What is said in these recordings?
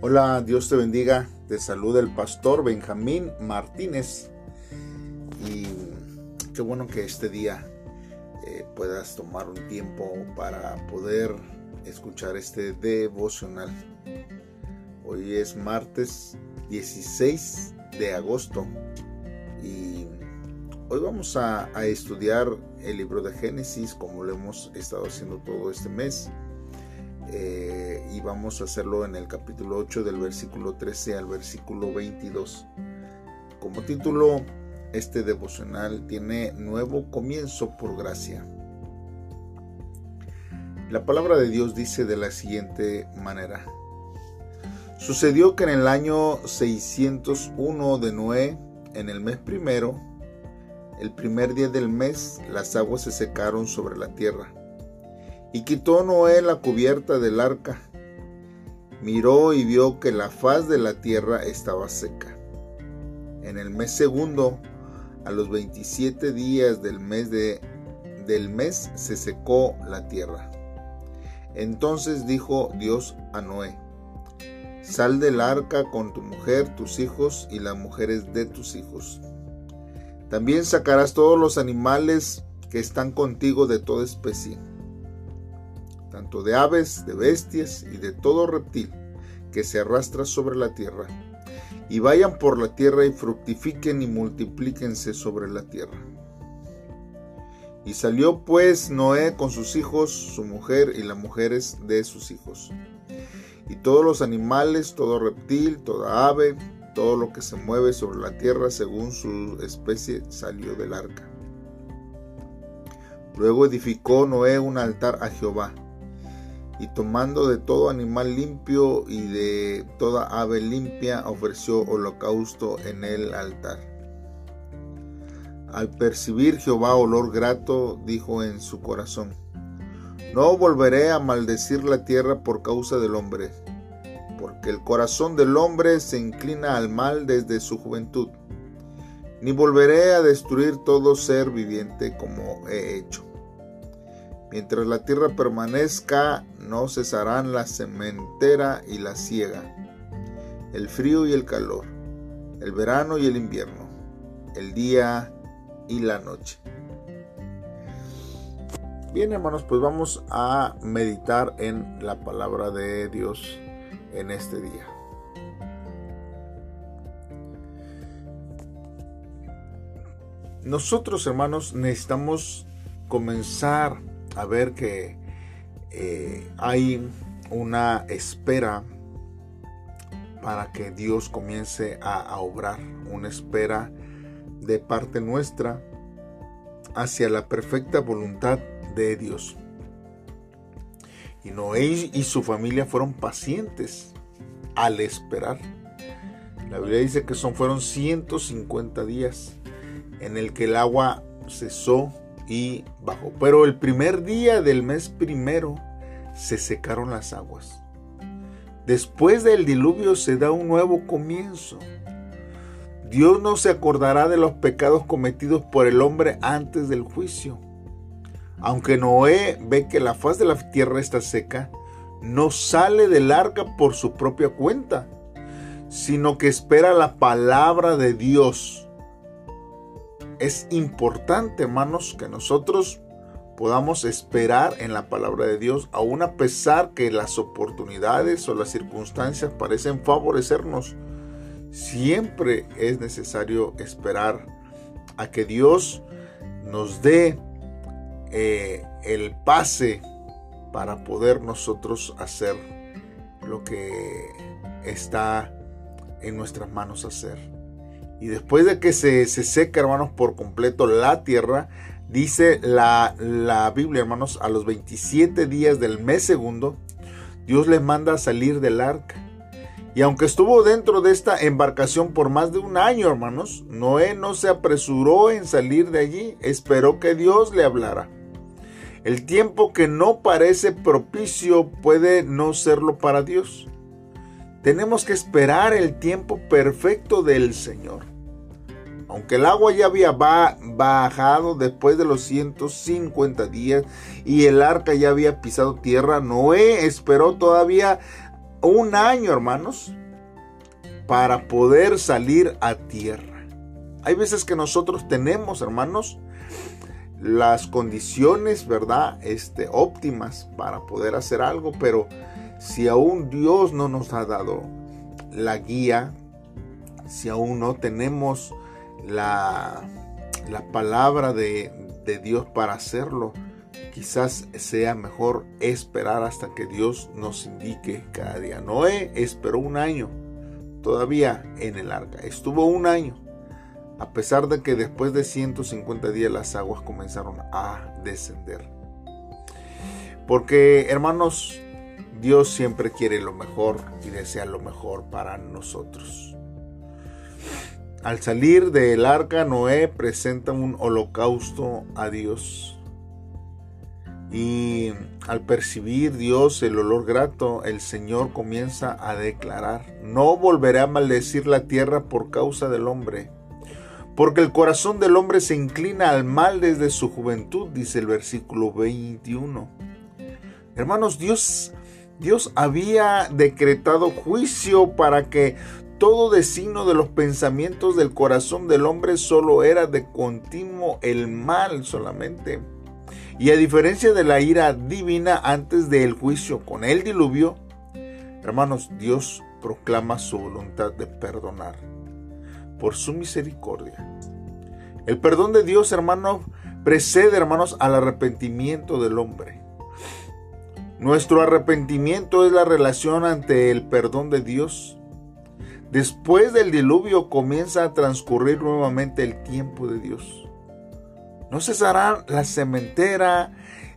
Hola, Dios te bendiga. Te saluda el pastor Benjamín Martínez. Y qué bueno que este día eh, puedas tomar un tiempo para poder escuchar este devocional. Hoy es martes 16 de agosto y hoy vamos a, a estudiar el libro de Génesis como lo hemos estado haciendo todo este mes. Eh, y vamos a hacerlo en el capítulo 8 del versículo 13 al versículo 22. Como título, este devocional tiene nuevo comienzo por gracia. La palabra de Dios dice de la siguiente manera. Sucedió que en el año 601 de Noé, en el mes primero, el primer día del mes, las aguas se secaron sobre la tierra y quitó Noé la cubierta del arca. Miró y vio que la faz de la tierra estaba seca. En el mes segundo, a los 27 días del mes, de, del mes se secó la tierra. Entonces dijo Dios a Noé, Sal del arca con tu mujer, tus hijos y las mujeres de tus hijos. También sacarás todos los animales que están contigo de toda especie tanto de aves, de bestias y de todo reptil que se arrastra sobre la tierra, y vayan por la tierra y fructifiquen y multiplíquense sobre la tierra. Y salió pues Noé con sus hijos, su mujer y las mujeres de sus hijos. Y todos los animales, todo reptil, toda ave, todo lo que se mueve sobre la tierra según su especie salió del arca. Luego edificó Noé un altar a Jehová y tomando de todo animal limpio y de toda ave limpia ofreció holocausto en el altar. Al percibir Jehová olor grato, dijo en su corazón, No volveré a maldecir la tierra por causa del hombre, porque el corazón del hombre se inclina al mal desde su juventud, ni volveré a destruir todo ser viviente como he hecho. Mientras la tierra permanezca, no cesarán la sementera y la siega, el frío y el calor, el verano y el invierno, el día y la noche. Bien hermanos, pues vamos a meditar en la palabra de Dios en este día. Nosotros hermanos necesitamos comenzar a ver que eh, hay una espera para que Dios comience a, obrar, una espera de parte nuestra hacia la perfecta voluntad de Dios. Y Noé y su familia fueron pacientes al esperar. La Biblia dice que son, fueron 150 días en el que el agua cesó y bajó. Pero el primer día del mes primero se secaron las aguas. Después del diluvio se da un nuevo comienzo. Dios no se acordará de los pecados cometidos por el hombre antes del juicio. Aunque Noé ve que la faz de la tierra está seca, no sale del arca por su propia cuenta, sino que espera la palabra de Dios es importante, hermanos, que nosotros podamos esperar en la palabra de Dios, aun a pesar que las oportunidades o las circunstancias parecen favorecernos. Siempre es necesario esperar a que Dios nos dé eh, el pase para poder nosotros hacer lo que está en nuestras manos hacer. Y después de que se, seca, hermanos, por completo la tierra, dice la, la Biblia, hermanos, a los 27 días del mes segundo, Dios les manda a salir del arca. Y aunque estuvo dentro de esta embarcación por más de un año, hermanos, Noé no se apresuró en salir de allí, esperó que Dios le hablara. El tiempo que no parece propicio puede no serlo para Dios. Tenemos que esperar el tiempo perfecto del Señor. Aunque el agua ya había bajado después de los 150 días y el arca ya había pisado tierra, Noé esperó todavía un año, hermanos, para poder salir a tierra. Hay veces que nosotros tenemos, hermanos, las condiciones, ¿verdad? Este, óptimas para poder hacer algo, pero si aún Dios no nos ha dado la guía, si aún no tenemos la, la palabra de, de Dios para hacerlo, quizás sea mejor esperar hasta que Dios nos indique cada día. Noé esperó un año todavía en el arca. Estuvo un año, a pesar de que después de 150 días las aguas comenzaron a descender. Porque, hermanos, Dios siempre quiere lo mejor y desea lo mejor para nosotros. Al salir del arca, Noé presenta un holocausto a Dios. Y al percibir Dios el olor grato, el Señor comienza a declarar, no volveré a maldecir la tierra por causa del hombre, porque el corazón del hombre se inclina al mal desde su juventud, dice el versículo 21. Hermanos, Dios, Dios había decretado juicio para que todo designio de los pensamientos del corazón del hombre solo era de continuo el mal solamente. Y a diferencia de la ira divina antes del juicio con el diluvio, hermanos, Dios proclama su voluntad de perdonar por su misericordia. El perdón de Dios, hermanos, precede, hermanos, al arrepentimiento del hombre. Nuestro arrepentimiento es la relación ante el perdón de Dios. Después del diluvio comienza a transcurrir nuevamente el tiempo de Dios. No cesará la cementera,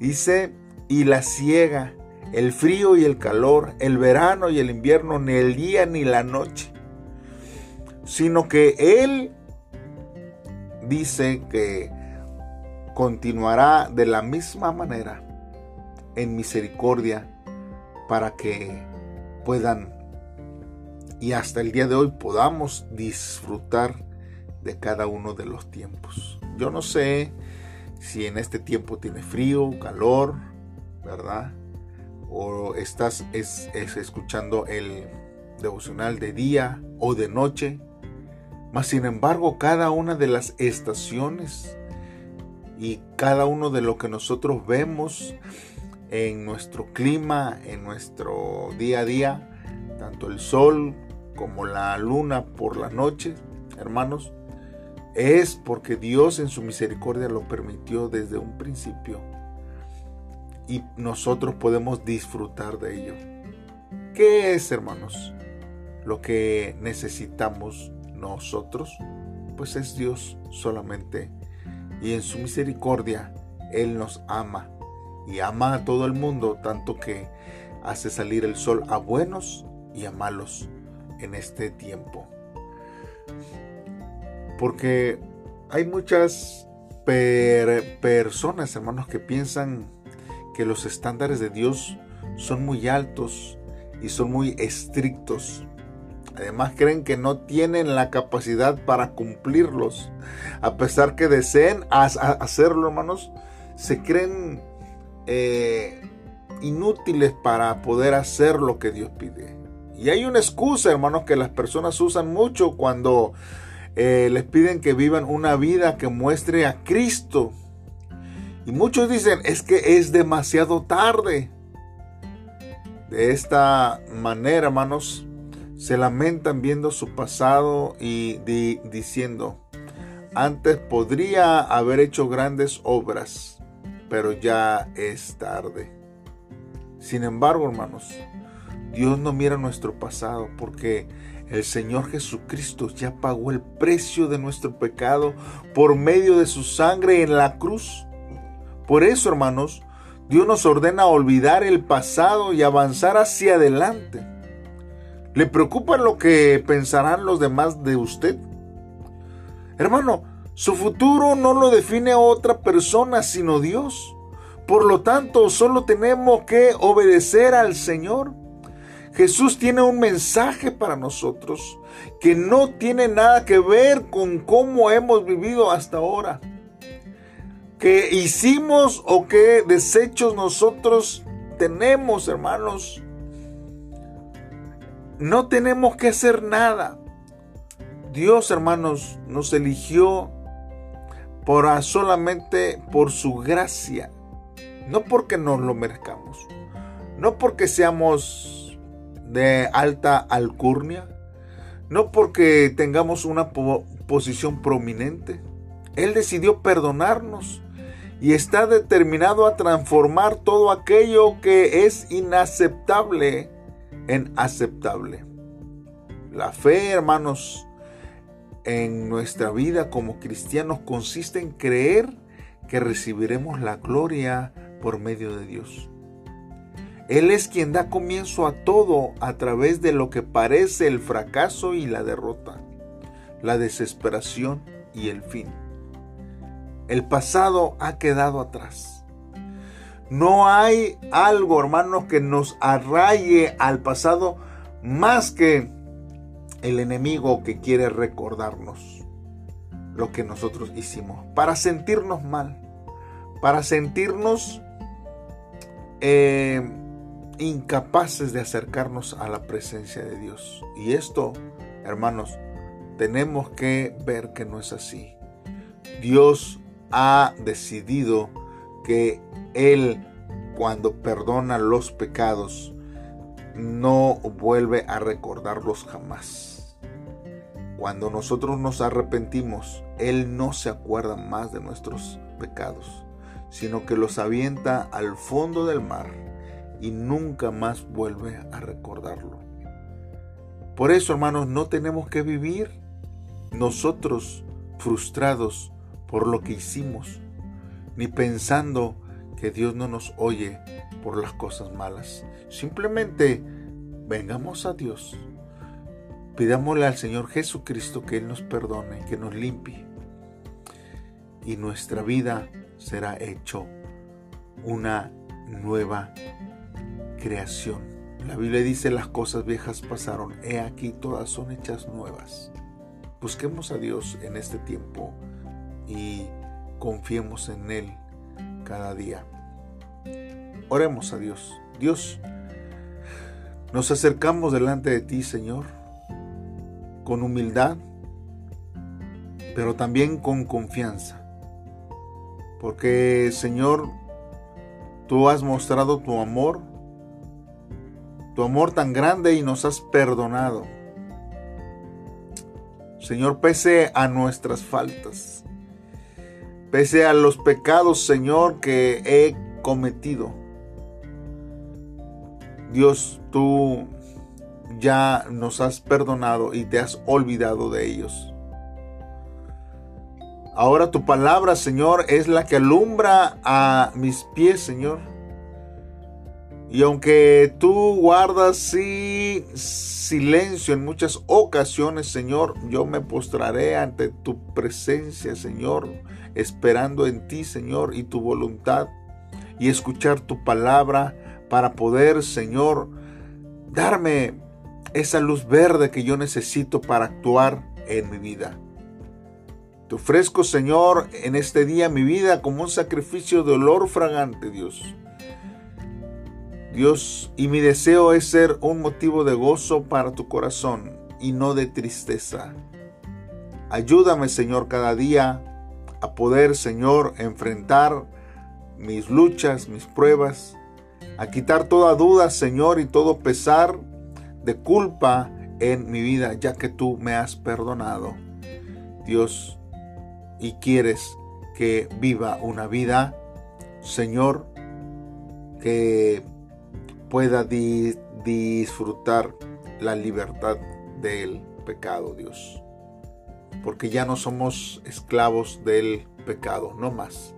dice, y la ciega, el frío y el calor, el verano y el invierno, ni el día ni la noche. Sino que Él dice que continuará de la misma manera en misericordia para que puedan y hasta el día de hoy podamos disfrutar de cada uno de los tiempos. Yo no sé si en este tiempo tiene frío, calor, ¿verdad? O estás es, escuchando el devocional de día o de noche. Mas sin embargo, cada una de las estaciones y cada uno de lo que nosotros vemos en nuestro clima, en nuestro día a día, tanto el sol como la luna por la noche, hermanos, es porque Dios en su misericordia lo permitió desde un principio y nosotros podemos disfrutar de ello. ¿Qué es, hermanos? Lo que necesitamos nosotros, pues es Dios solamente. Y en su misericordia, Él nos ama y ama a todo el mundo, tanto que hace salir el sol a buenos y a malos en este tiempo. Porque hay muchas personas, hermanos, que piensan que los estándares de Dios son muy altos y son muy estrictos. Además creen que no tienen la capacidad para cumplirlos. A pesar que deseen hacerlo, hermanos, se creen eh, inútiles para poder hacer lo que Dios pide. Y hay una excusa, hermanos, que las personas usan mucho cuando eh, les piden que vivan una vida que muestre a Cristo. Y muchos dicen, es que es demasiado tarde. De esta manera, hermanos, se lamentan viendo su pasado y diciendo, antes podría haber hecho grandes obras, pero ya es tarde. Sin embargo, hermanos, Dios no mira nuestro pasado porque el Señor Jesucristo ya pagó el precio de nuestro pecado por medio de su sangre en la cruz. Por eso, hermanos, Dios nos ordena olvidar el pasado y avanzar hacia adelante. ¿Le preocupa lo que pensarán los demás de usted? Hermano, su futuro no lo define otra persona sino Dios. Por lo tanto, solo tenemos que obedecer al Señor. Jesús tiene un mensaje para nosotros que no tiene nada que ver con cómo hemos vivido hasta ahora. Que hicimos o qué desechos nosotros tenemos, hermanos. no tenemos que hacer nada. Dios, hermanos, nos eligió por solamente por su gracia, no porque nos lo merezcamos, no porque seamos de alta alcurnia, no porque tengamos una posición prominente. Él decidió perdonarnos y está determinado a transformar todo aquello que es inaceptable en aceptable. La fe, hermanos, en nuestra vida como cristianos consiste en creer que recibiremos la gloria por medio de Dios. Él es quien da comienzo a todo a través de lo que parece el fracaso y la derrota, la desesperación y el fin. El pasado ha quedado atrás. No hay algo, hermanos, que nos arraye al pasado más que el enemigo que quiere recordarnos lo que nosotros hicimos, para sentirnos mal, para sentirnos eh, incapaces de acercarnos a la presencia de Dios. Y esto, hermanos, tenemos que ver que no es así. Dios ha decidido que Él, cuando perdona los pecados, no vuelve a recordarlos jamás. Cuando nosotros nos arrepentimos, Él no se acuerda más de nuestros pecados, sino que los avienta al fondo del mar y nunca más vuelve a recordarlo. Por eso, hermanos, no tenemos que vivir nosotros frustrados por lo que hicimos, ni pensando que Dios no nos oye por las cosas malas. Simplemente vengamos a Dios. Pidámosle al Señor Jesucristo que Él nos perdone, que nos limpie. Y nuestra vida será hecho una nueva creación. La Biblia dice las cosas viejas pasaron, he aquí todas son hechas nuevas. Busquemos a Dios en este tiempo y confiemos en Él cada día. Oremos a Dios. Dios, nos acercamos delante de ti, Señor, con humildad, pero también con confianza. Porque, Señor, tú has mostrado tu amor, tu amor tan grande y nos has perdonado. Señor, pese a nuestras faltas, pese a los pecados, Señor, que he cometido. Dios, tú ya nos has perdonado y te has olvidado de ellos. Ahora tu palabra, Señor, es la que alumbra a mis pies, Señor. Y aunque tú guardas silencio en muchas ocasiones, Señor, yo me postraré ante tu presencia, Señor, esperando en ti, Señor, y tu voluntad, y escuchar tu palabra para poder, Señor, darme esa luz verde que yo necesito para actuar en mi vida. Te ofrezco, Señor, en este día mi vida como un sacrificio de olor fragante, Dios. Dios, y mi deseo es ser un motivo de gozo para tu corazón y no de tristeza. Ayúdame, Señor, cada día a poder, Señor, enfrentar mis luchas, mis pruebas, a quitar toda duda, Señor, y todo pesar de culpa en mi vida, ya que tú me has perdonado. Dios, y quieres que viva una vida, Señor, que pueda disfrutar la libertad del pecado, Dios porque ya no somos esclavos del pecado, no más,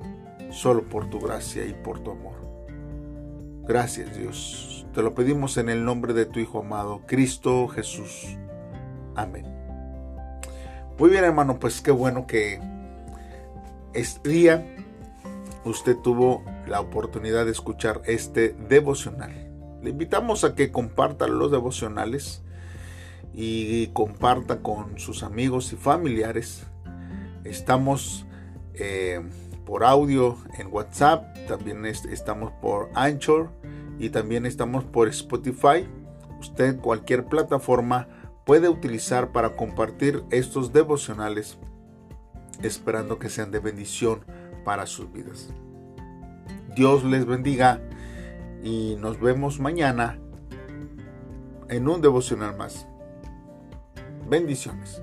solo por tu gracia y por tu amor. Gracias Dios, te lo pedimos en el nombre de tu Hijo amado, Cristo Jesús. Amén. Muy bien hermano, pues qué bueno que este día usted tuvo la oportunidad de escuchar este devocional. Le invitamos a que comparta los devocionales y comparta con sus amigos y familiares. Estamos eh, por audio en WhatsApp, también estamos por Anchor y también estamos por Spotify. usted cualquier plataforma puede utilizar para compartir estos devocionales, esperando que sean de bendición para sus vidas. Dios les bendiga y nos vemos mañana en un devocional más. Bendiciones.